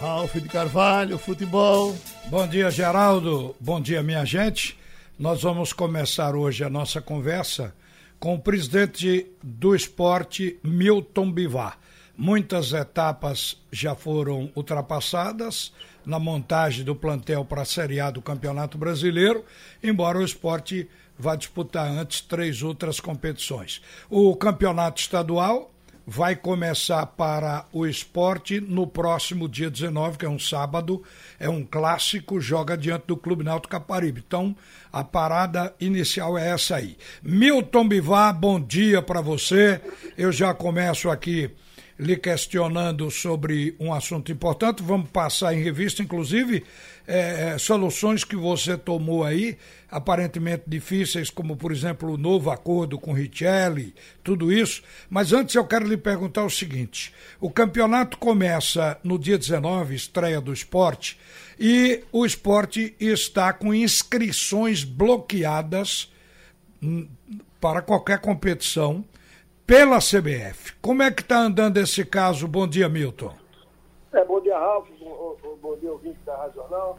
Ralf de Carvalho, futebol. Bom dia, Geraldo. Bom dia, minha gente. Nós vamos começar hoje a nossa conversa com o presidente do esporte, Milton Bivar. Muitas etapas já foram ultrapassadas na montagem do plantel para a Série A do Campeonato Brasileiro, embora o esporte vá disputar antes três outras competições. O campeonato estadual vai começar para o esporte no próximo dia 19, que é um sábado, é um clássico, joga diante do Clube Náutico Caparibe. Então, a parada inicial é essa aí. Milton Bivar, bom dia para você. Eu já começo aqui lhe questionando sobre um assunto importante. Vamos passar em revista, inclusive, é, soluções que você tomou aí, aparentemente difíceis, como, por exemplo, o novo acordo com Richelli, tudo isso. Mas antes eu quero lhe perguntar o seguinte: o campeonato começa no dia 19, estreia do esporte, e o esporte está com inscrições bloqueadas hum, para qualquer competição pela CBF. Como é que está andando esse caso? Bom dia, Milton. É, bom dia, Ralf. Bom, bom dia, ouvinte da Regional.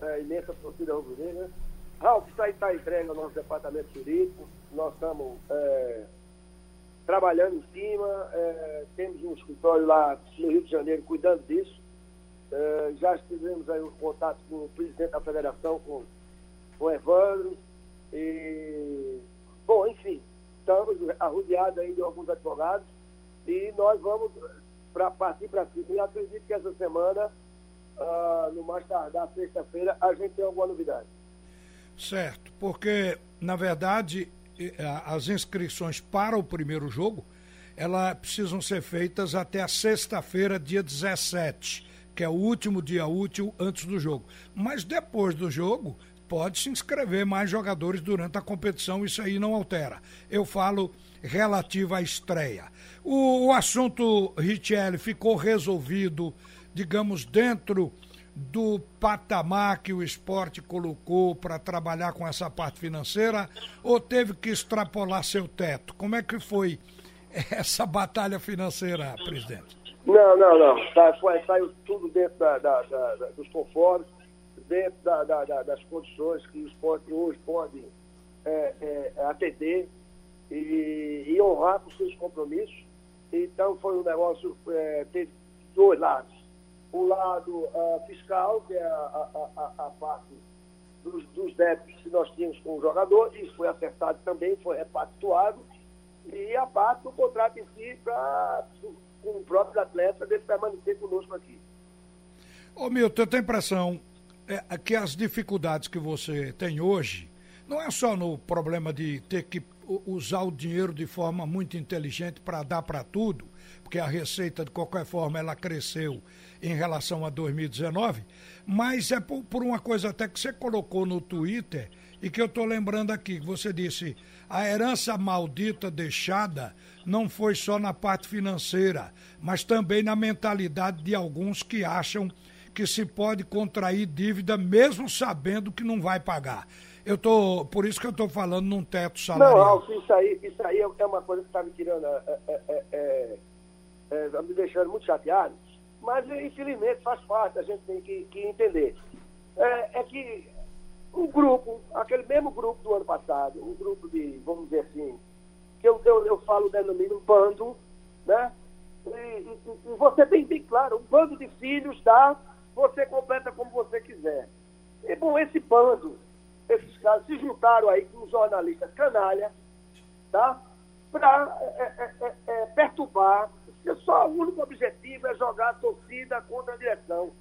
É, imensa torcida rubro-negra. Ralf, isso aí está entregue ao nosso departamento jurídico. Nós estamos é, trabalhando em cima. É, temos um escritório lá no Rio de Janeiro cuidando disso. É, já tivemos aí um contato com o presidente da federação, com o Evandro. E, bom, enfim, estamos arrodeados aí de alguns advogados e nós vamos para partir para cima. E acredito que essa semana, uh, no mais tardar, sexta-feira, a gente tem alguma novidade. Certo, porque, na verdade, as inscrições para o primeiro jogo, elas precisam ser feitas até a sexta-feira, dia 17, que é o último dia útil antes do jogo. Mas depois do jogo, pode se inscrever mais jogadores durante a competição, isso aí não altera. Eu falo relativo à estreia. O, o assunto, Richelli, ficou resolvido, digamos, dentro do patamar que o esporte colocou para trabalhar com essa parte financeira ou teve que extrapolar seu teto? Como é que foi essa batalha financeira, presidente? Não, não, não. Tá, saiu tudo dentro da, da, da, dos conformes dentro da, da, da, das condições que o esporte hoje pode é, é, atender e, e, honrar com seus compromissos. Então foi um negócio, é, teve dois lados. O lado uh, fiscal, que é a, a, a, a parte dos, dos, débitos que nós tínhamos com o jogador, isso foi acertado também, foi repactuado, e a parte do contrato em si para com o próprio atleta dele permanecer conosco aqui. Ô Milton, eu tenho a impressão é, que as dificuldades que você tem hoje não é só no problema de ter que usar o dinheiro de forma muito inteligente para dar para tudo, porque a receita de qualquer forma ela cresceu em relação a 2019, mas é por, por uma coisa até que você colocou no Twitter e que eu estou lembrando aqui, que você disse, a herança maldita deixada não foi só na parte financeira, mas também na mentalidade de alguns que acham que se pode contrair dívida mesmo sabendo que não vai pagar. Eu tô, por isso que eu estou falando num teto salarial. Não, isso aí, isso aí é uma coisa que está me tirando, é, é, é, é, é tá me deixando muito chateado, mas infelizmente faz parte, a gente tem que, que entender. É, é que um grupo, aquele mesmo grupo do ano passado, um grupo de, vamos dizer assim, que eu, eu, eu falo, denomino bando, né? E, e, e você tem bem claro, um bando de filhos da você completa como você quiser. E, bom, esse bando, esses caras se juntaram aí com os jornalistas canalha, tá? Para é, é, é, é, perturbar. Só o único objetivo é jogar a torcida contra a direção.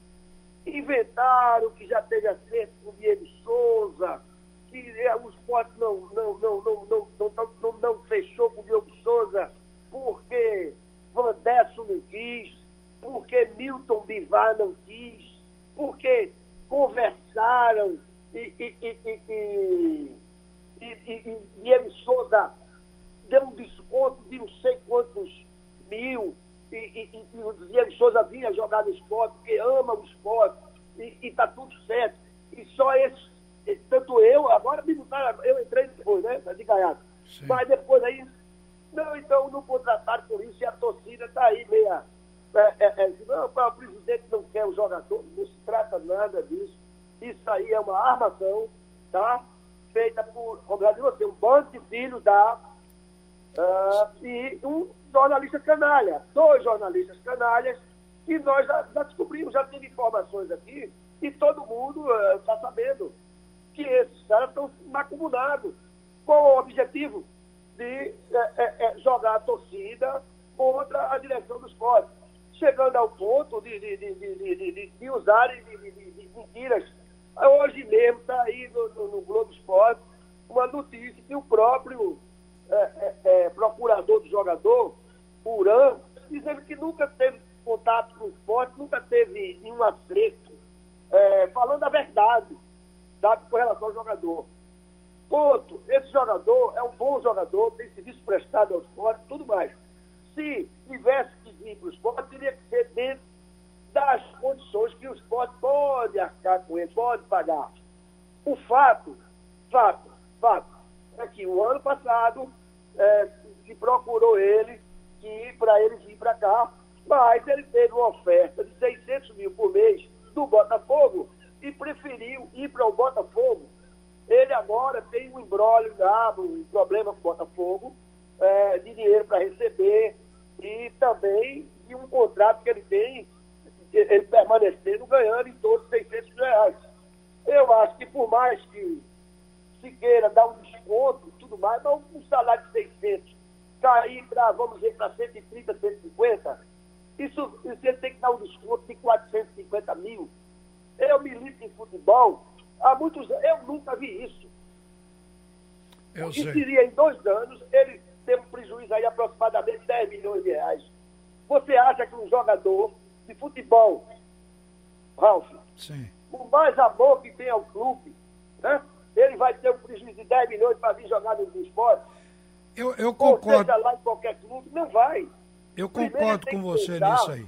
Inventaram que já teve acerto com o Diego Souza, que é, o esporte não, não, não, não, não, não, não, não fechou com o Diego Souza porque Vandesso não quis, porque Milton Bivar não quis, porque conversaram e, e, e, e, e, e ele Souza deu um desconto de não sei quantos mil, e, e, e, e o Diego Souza vinha jogar no esporte, porque ama o esporte, e está tudo certo. E só esse, tanto eu, agora me botaram, eu entrei depois, né? De ganhar. Mas depois aí, não, então não contrataram por isso, e a torcida está aí meia é, é, é, não, o presidente não quer o jogador, não se trata nada disso. Isso aí é uma armação, tá? Feita por, como já disse um bando de filhos da. Uh, e um jornalista canalha, dois jornalistas canalhas, que nós já, já descobrimos, já teve informações aqui, e todo mundo está uh, sabendo que esses caras estão macumunados com o objetivo de é, jogar a torcida contra a direção do esporte, chegando ao ponto de, de, de, de, usarem de, mentiras. Hoje mesmo está aí no, no, no, Globo Esporte uma notícia que o próprio é, é, é, procurador do jogador, Uran, dizendo que nunca teve contato com o esporte, nunca teve nenhum acerto, falando a verdade, sabe, com relação ao jogador. Ponto. Esse jogador é um bom jogador, tem serviço prestado ao esporte, tudo mais. Se tivesse que vir para o esporte, teria que ser dentro das condições que o esporte pode arcar com ele, pode pagar. O fato, fato, fato, é que o ano passado é, se procurou ele que para ele vir para cá, mas ele teve uma oferta de 600 mil por mês do Botafogo e preferiu ir para o Botafogo ele agora tem um embrólio um problema com o Botafogo, é, de dinheiro para receber e também de um contrato que ele tem, ele permanecendo ganhando em torno de 600 mil reais. Eu acho que por mais que se queira dar um desconto tudo mais, mas um salário de 600 cair para, vamos dizer, para 130, 150, isso, isso ele tem que dar um desconto de 450 mil. Eu milito em futebol, há muitos anos. Eu nunca vi isso. Eu que sei. seria em dois anos ele ter um prejuízo aí aproximadamente 10 milhões de reais. Você acha que um jogador de futebol, Ralf, Sim. o mais amor que tem ao clube, né? ele vai ter um prejuízo de 10 milhões para vir jogar no esporte? Eu, eu Ou concordo. seja lá em qualquer clube? Não vai. Eu concordo com você pensar- nisso aí.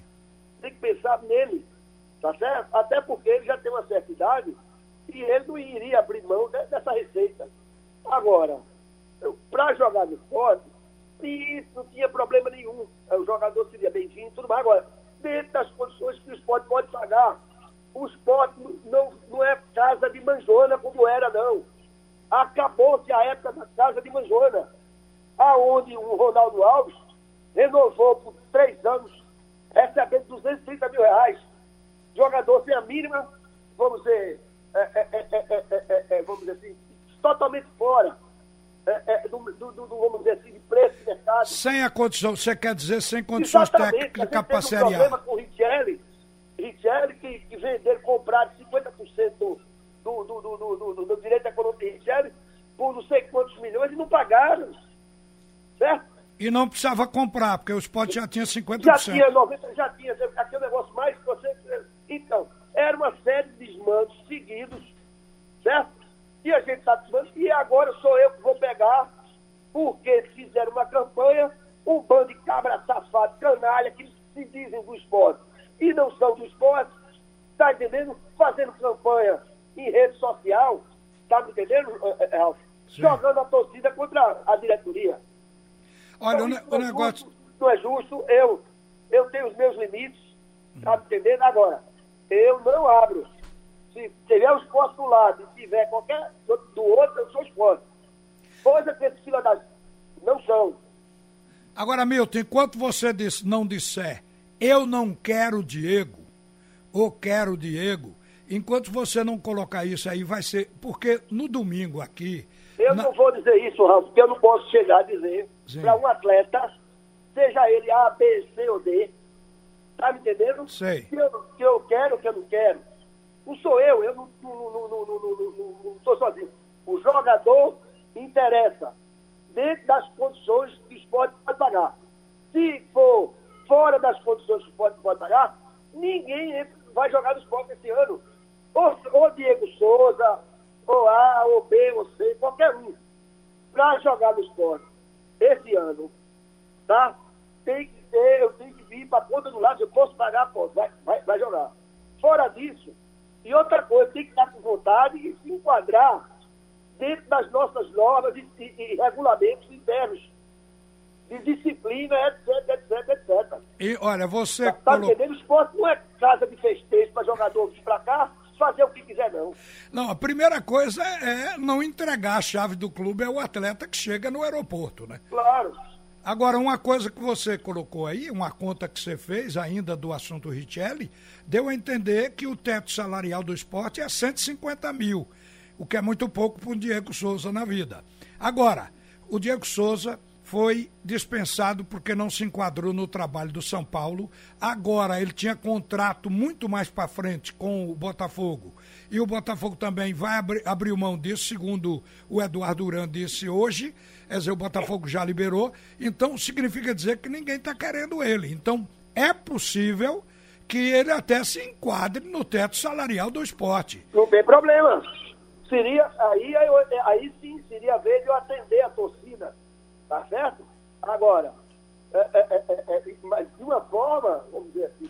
Tem que pensar nele, tá certo? Até porque ele já tem uma certa idade e ele não iria abrir mão de- dessa receita. Agora, para jogar no esporte, isso não tinha problema nenhum. O jogador seria bem-vindo e tudo mais. Agora, dentro das condições que o esporte pode pagar. O esporte não, não é casa de manjona como era, não. Acabou-se a época da casa de manjona, aonde o Ronaldo Alves renovou por três anos, recebendo 230 mil reais. Jogador sem a mínima, vamos dizer, é, é, é, é, é, é, é, vamos dizer assim, totalmente fora é, é, do, do, do, vamos dizer assim, de preço de mercado. Sem a condição, você quer dizer sem condições técnicas A gente para teve um problema com o Richelli, Richelli que, que venderam, compraram 50% do, do, do, do, do, do, direito econômico de Richelli por não sei quantos milhões e não pagaram. Certo? E não precisava comprar, porque o esporte já tinha 50%. Já tinha 90, já tinha aquele negócio mais que você. Então, era uma série de desmandos seguidos, certo? E a gente está desmando, e agora sou eu que vou pegar, porque fizeram uma campanha, um bando de cabra safado, canalha, que se dizem do esporte e não são do esporte, tá entendendo? Fazendo campanha em rede social, tá me entendendo, eh, eh, Ralf? Sim. Jogando a torcida contra a diretoria. Olha, Então, o não é negócio. justo, não é justo, eu, eu tenho os meus limites, tá me entendendo? Agora, eu não abro. Se tiver o esporte do lado e tiver qualquer do, outro, eu sou esporte. Coisa que esses filhos não são. Agora, Milton, enquanto você diz- não disser eu não quero o Diego, ou quero o Diego, enquanto você não colocar isso aí, vai ser. Porque no domingo aqui. Eu na- não vou dizer isso, Ralf, porque eu não posso chegar a dizer para um atleta, seja ele A, B, C ou D, tá me entendendo? Sei. Que eu, que eu quero, que eu não quero. Não sou eu, eu não, não, não, não, sou sozinho. O jogador interessa dentro das condições que o esporte pode pagar. Se for fora das condições que o esporte pode pagar, ninguém vai jogar no esporte esse ano. Ou, ou Diego Souza, ou A, ou B, ou C, qualquer um. Para jogar no esporte esse ano, tá? Tem que ter, eu tenho que vir para a ponta do lado, eu posso pagar, posso, vai, vai, vai jogar. Fora disso, e outra coisa, tem que estar com vontade e se enquadrar dentro das nossas normas e, e- e regulamentos internos de disciplina, etc, etc, etc. E olha, você. Tá, tá entendendo? O esporte não é casa de festejo para jogador vir para cá fazer o que quiser, não. Não, a primeira coisa é não entregar a chave do clube ao atleta que chega no aeroporto, né? Claro. Agora, uma coisa que você colocou aí, uma conta que você fez ainda do assunto Richelli, deu a entender que o teto salarial do esporte é 150 mil, o que é muito pouco para o Diego Souza na vida. Agora, o Diego Souza foi dispensado porque não se enquadrou no trabalho do São Paulo. Agora ele tinha contrato muito mais para frente com o Botafogo. E o Botafogo também vai abri abrir mão disso, segundo o Eduardo Duran disse hoje. Quer dizer, o Botafogo já liberou. Então significa dizer que ninguém está querendo ele. Então é possível que ele até se enquadre no teto salarial do esporte. Não tem problema. Seria, aí, aí, aí sim seria vez de eu atender a torcida Tá certo? Agora, é, é, é, mas de uma forma, vamos dizer assim,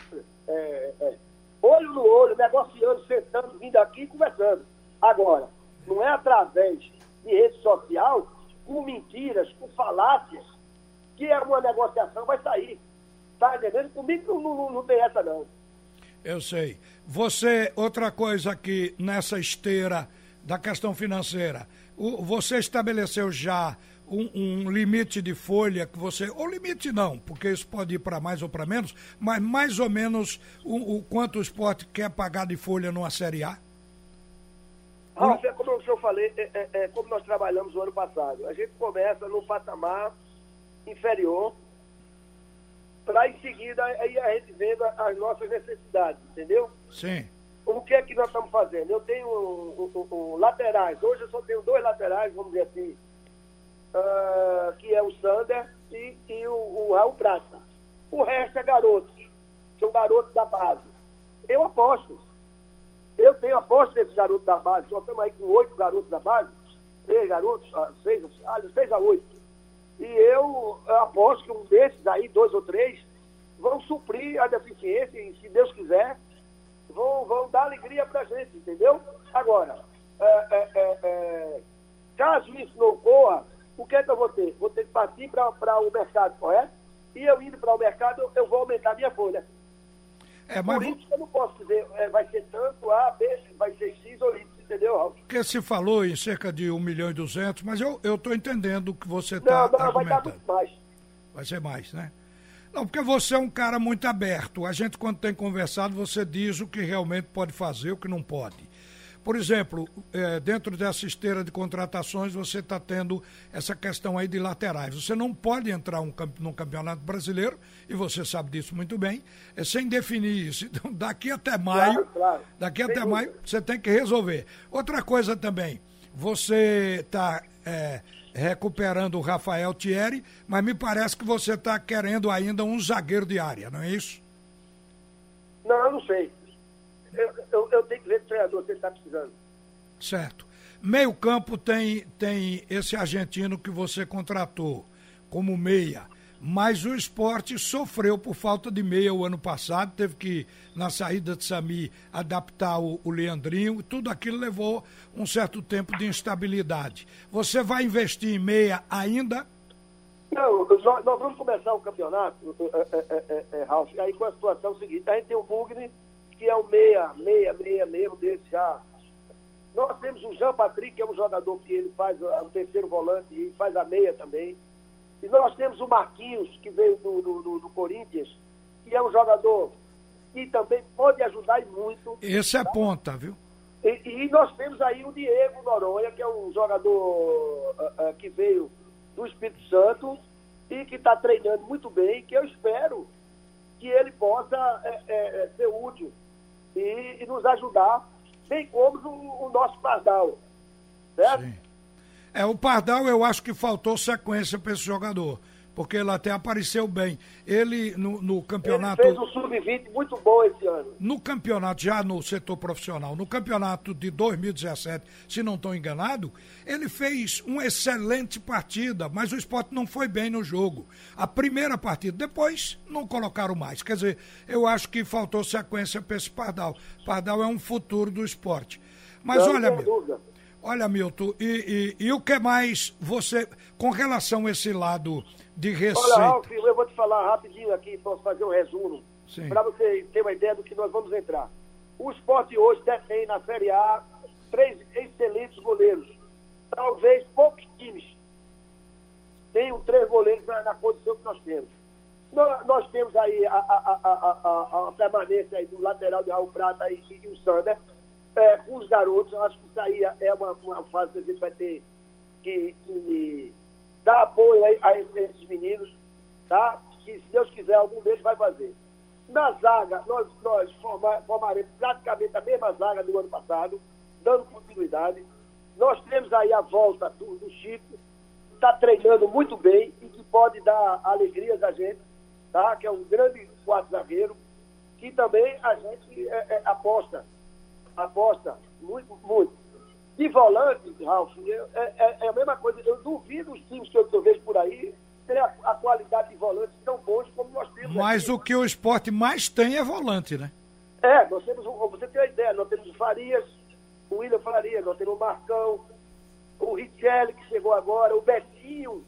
olho no olho, negociando, sentando, vindo aqui e conversando. Agora, não é através de rede social, com mentiras, com falácias, que é uma negociação vai sair. Tá entendendo? Comigo não, não, não tem essa, não. Eu sei. Você, outra coisa aqui nessa esteira da questão financeira, o, você estabeleceu já um, um, limite de folha que você. Ou limite não, porque isso pode ir para mais ou para menos, mas mais ou menos o, o, quanto o esporte quer pagar de folha numa Série A? Ralf, é como eu falei, é, é, é, como nós trabalhamos no ano passado. A gente começa no patamar inferior, para em seguida aí a gente vendo as nossas necessidades, entendeu? Sim. O que é que nós estamos fazendo? Eu tenho um, um, um, laterais, hoje eu só tenho dois laterais, vamos dizer assim, uh, que é o Sander e, e o, o Raul Prata. O resto é garotos, são garotos da base. Eu aposto. Eu tenho aposto nesses garotos da base. Nós estamos aí com oito garotos da base, seis garotos, ah, seis, ah, seis a oito. E eu, aposto que um desses aí, dois ou três, vão suprir a deficiência e, se Deus quiser, vão, vão dar alegria pra gente, entendeu? Agora, é, é, é caso isso não ocorra, o que é que eu vou ter? Vou ter que partir para o mercado, correto? E eu indo para o mercado, eu vou aumentar a minha folha. É, mas... Por isso eu não posso dizer, é, vai ser tanto A, B, vai ser X ou Y, entendeu, Raul? Porque se falou em cerca de 1 milhão e 200, mas eu estou entendendo o que você está argumentando. Não, vai dar muito mais. Vai ser mais, né? Não, porque você é um cara muito aberto. A gente, quando tem conversado, você diz o que realmente pode fazer, o que não pode. Por exemplo, é, dentro dessa esteira de contratações, você está tendo essa questão aí de laterais. Você não pode entrar um, num campeonato brasileiro, e você sabe disso muito bem, é, sem definir isso. Então, daqui até maio, claro, claro. daqui até maio, você tem que resolver. Outra coisa também, você está é, recuperando o Rafael Thierry, mas me parece que você está querendo ainda um zagueiro de área, não é isso? Não, eu não sei. Eu, eu, eu tenho que ver o treinador se ele está precisando. Certo. Meio campo tem, tem esse argentino que você contratou como meia. Mas o esporte sofreu por falta de meia o ano passado, teve que, na saída de Sami, adaptar o, o Leandrinho, tudo aquilo levou um certo tempo de instabilidade. Você vai investir em meia ainda? Não, nós, nós vamos começar o campeonato, é, é, é, é, Ralf, aí com a situação seguinte, a gente tem o Mugni, que é o meia, meia, meia mesmo desse já. Nós temos o Jean Patrick, que é um jogador que ele faz o terceiro volante e faz a meia também. E nós temos o Marquinhos, que veio do, do, do Corinthians, que é um jogador que também pode ajudar e muito. Esse é ponta, viu? E, e, nós temos aí o Diego Noronha, que é um jogador uh, uh, que veio do Espírito Santo e que está treinando muito bem, que eu espero que ele possa é, é, ser útil e, e nos ajudar, bem como o, o nosso Pardal. Certo? Sim. É, o Pardal eu acho que faltou sequência para esse jogador porque ele até apareceu bem. Ele no, no campeonato. Ele fez um sub-20 muito bom esse ano. No campeonato, já no setor profissional, no campeonato de 2017, se não estou enganado, ele fez uma excelente partida, mas o esporte não foi bem no jogo. A primeira partida, depois não colocaram mais. Quer dizer, eu acho que faltou sequência para esse Pardal. Pardal é um futuro do esporte. Mas não, olha, meu. Olha, Milton, e, e, e, o que mais você, com relação a esse lado de receita. Olha, Ralf, eu vou te falar rapidinho aqui, posso fazer um resumo, para você ter uma ideia do que nós vamos entrar. O esporte hoje detém na Série A três excelentes goleiros. Talvez poucos times tenham três goleiros na, na condição que nós temos. Nós, nós temos aí a, a, a, a, permanência aí do lateral de Raul Prata e, e o Sander. É, com os garotos, acho que isso aí é uma, uma fase que a gente vai ter que, que dar apoio a, a esses meninos, tá? Que se Deus quiser, algum deles vai fazer. Na zaga, nós, nós formaremos praticamente a mesma zaga do ano passado, dando continuidade. Nós temos aí a volta do, do Chico, está treinando muito bem e que pode dar alegrias a gente tá? que é um grande quarto zagueiro, que também a gente é, é, aposta, aposta muito, muito. De volante, Ralf, é, é, é, a mesma coisa. Eu duvido os times que eu, que eu vejo por aí terem a, a, qualidade de volantes tão bons como nós temos. Mas aqui. o que o esporte mais tem é volante, né? É, nós temos, você tem uma ideia, nós temos o Farias, o William Farias, nós temos o Marcão, o Richelli, que chegou agora, o Betinho,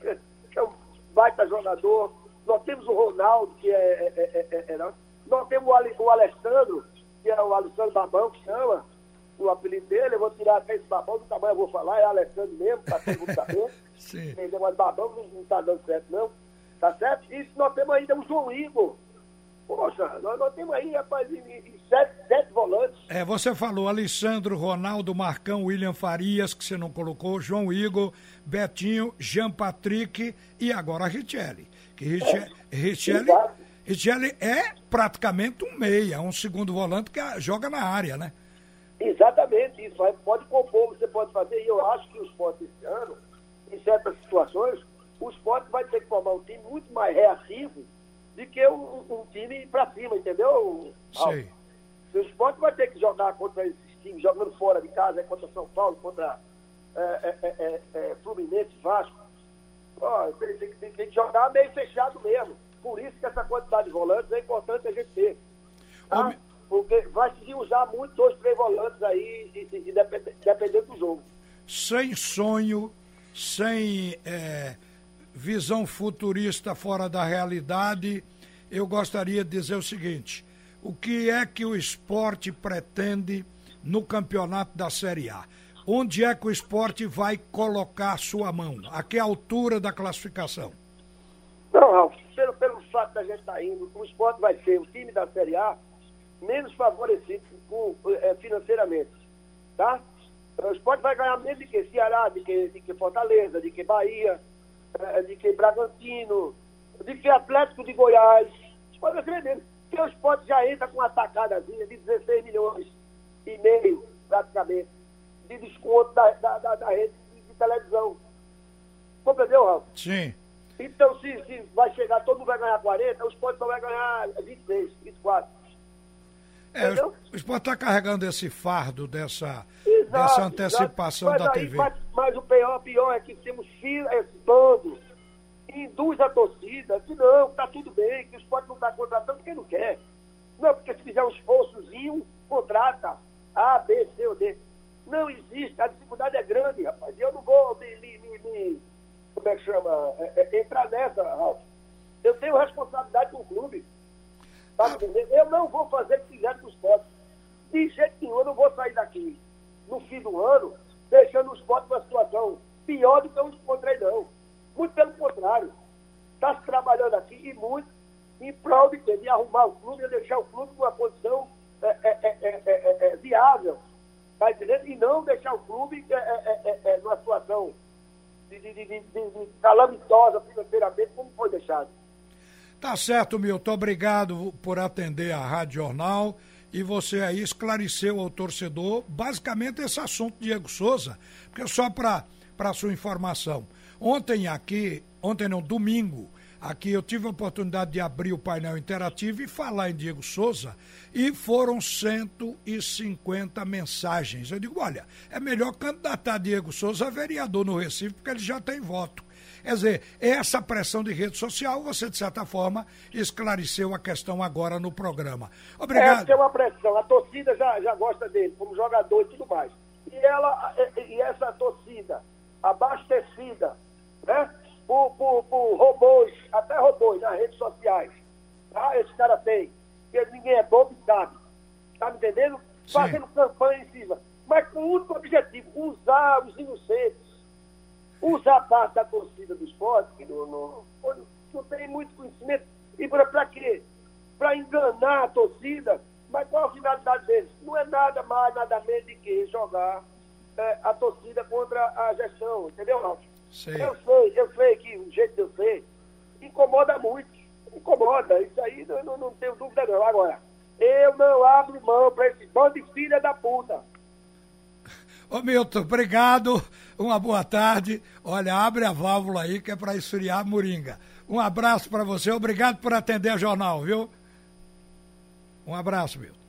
que é um baita jogador, nós temos o Ronaldo, que é. é, é, é, é nós temos o, o, Alessandro, que é o Alessandro Babão, que chama, o apelido dele. Eu vou tirar até esse Babão, do tamanho eu vou falar, é Alessandro mesmo, tá todo mundo sabendo. Sim. Tem negócio de Babão, não está dando certo, não. Tá certo? E nós temos ainda o João Igor. Poxa, nós, nós temos aí, rapaz, em, em sete, sete volantes. É, você falou Alessandro, Ronaldo, Marcão, William Farias, que você não colocou, João Igor, Betinho, Jean Patrick e agora Richelli. Que Richelli, é, Richelli é praticamente um meia, um segundo volante que joga na área, né? Exatamente, isso. Pode compor, você pode fazer. E eu acho que o esporte esse ano, em certas situações, o esporte vai ter que formar um time muito mais reativo do que um, um time para cima, entendeu? Sim. O esporte vai ter que jogar contra esses times, jogando fora de casa, é contra São Paulo, contra é, é, é, é Fluminense, Vasco ó, tem, tem, tem, tem, que jogar meio fechado mesmo. Por isso que essa quantidade de volantes é importante a gente ter. Tá? Porque vai se usar muito dois, três volantes aí, e, e, e dependendo do jogo. Sem sonho, sem é, visão futurista fora da realidade, eu gostaria de dizer o seguinte: o que é que o esporte pretende no campeonato da Série A? Onde é que o esporte vai colocar sua mão? A que altura da classificação? Não, Ralf, pelo, pelo fato da gente estar tá indo, o esporte vai ser o time da Série A menos favorecido com, é, financeiramente. Tá? O esporte vai ganhar menos de que Ceará, de que, de que Fortaleza, de que Bahia, é, de que Bragantino, de que Atlético de Goiás. O esporte vai ser menos. Porque o esporte já entra com uma tacadazinha de 16 milhões e meio, praticamente de desconto da, da, da, da rede de, televisão. Compreendeu, Ralf? Sim. Então, se, se vai chegar, todo mundo vai ganhar 40, o esporte só vai ganhar 26, 24. É, Entendeu? o esporte está carregando esse fardo dessa, exato, dessa antecipação da aí, TV. Mas, mas, o pior, pior é que temos fila, esse bando induz a torcida que não, está tudo bem, que o esporte não está contratando quem não quer. Não, porque se fizer um esforçozinho, contrata A, B, C ou D. Não existe, a dificuldade é grande, rapaz. E eu não vou me, me, me, me como é que chama, é, é, entrar nessa, Ralf. Eu tenho responsabilidade com o clube. Tá? Eu não vou fazer o que fizer com os potes. De jeito nenhum, eu não vou sair daqui no fim do ano, deixando os potes numa situação pior do que eu encontrei, não. Muito pelo contrário. Está se trabalhando aqui e muito em prol de, de arrumar o clube e deixar o clube numa condição é, é, é, é viável Tá entendendo? E não deixar o clube é, é, é, é numa situação de, de, de, de, calamitosa financeiramente, como foi deixado. Tá certo, Milton. Obrigado por atender a Rádio Jornal. E você aí esclareceu ao torcedor basicamente esse assunto, Diego Souza. Porque só para sua informação, ontem aqui, ontem não, domingo, Aqui eu tive a oportunidade de abrir o painel interativo e falar em Diego Souza e foram 150 mensagens. Eu digo, olha, é melhor candidatar Diego Souza a vereador no Recife porque ele já tem voto. Quer dizer, essa pressão de rede social, você, de certa forma, esclareceu a questão agora no programa. Obrigado. É, tem uma pressão. A torcida já, já gosta dele como jogador e tudo mais. E, ela, e essa torcida abastecida, né? por, por, por robôs, até robôs nas redes sociais. Tá? Esse cara tem. Porque ninguém é bobo e sabe. Tá me entendendo? Sim. Fazendo campanha em cima. Mas com o único objetivo, usar os inocentes. Usar parte da torcida do esporte, que não, não, não tem muito conhecimento. E para quê? Para enganar a torcida. Mas qual a finalidade deles? Não é nada mais, nada menos de que jogar é, a torcida contra a gestão, entendeu, Ralf? Eu sei, eu sei que o jeito de eu ser incomoda muito. Incomoda. Isso aí não, não, não tenho dúvida não. Agora, eu não abro mão para esse bando de filha da puta. Ô Milton, obrigado. Uma boa tarde. Olha, abre a válvula aí que é para esfriar a moringa. Um abraço para você. Obrigado por atender o jornal, viu? Um abraço, Milton.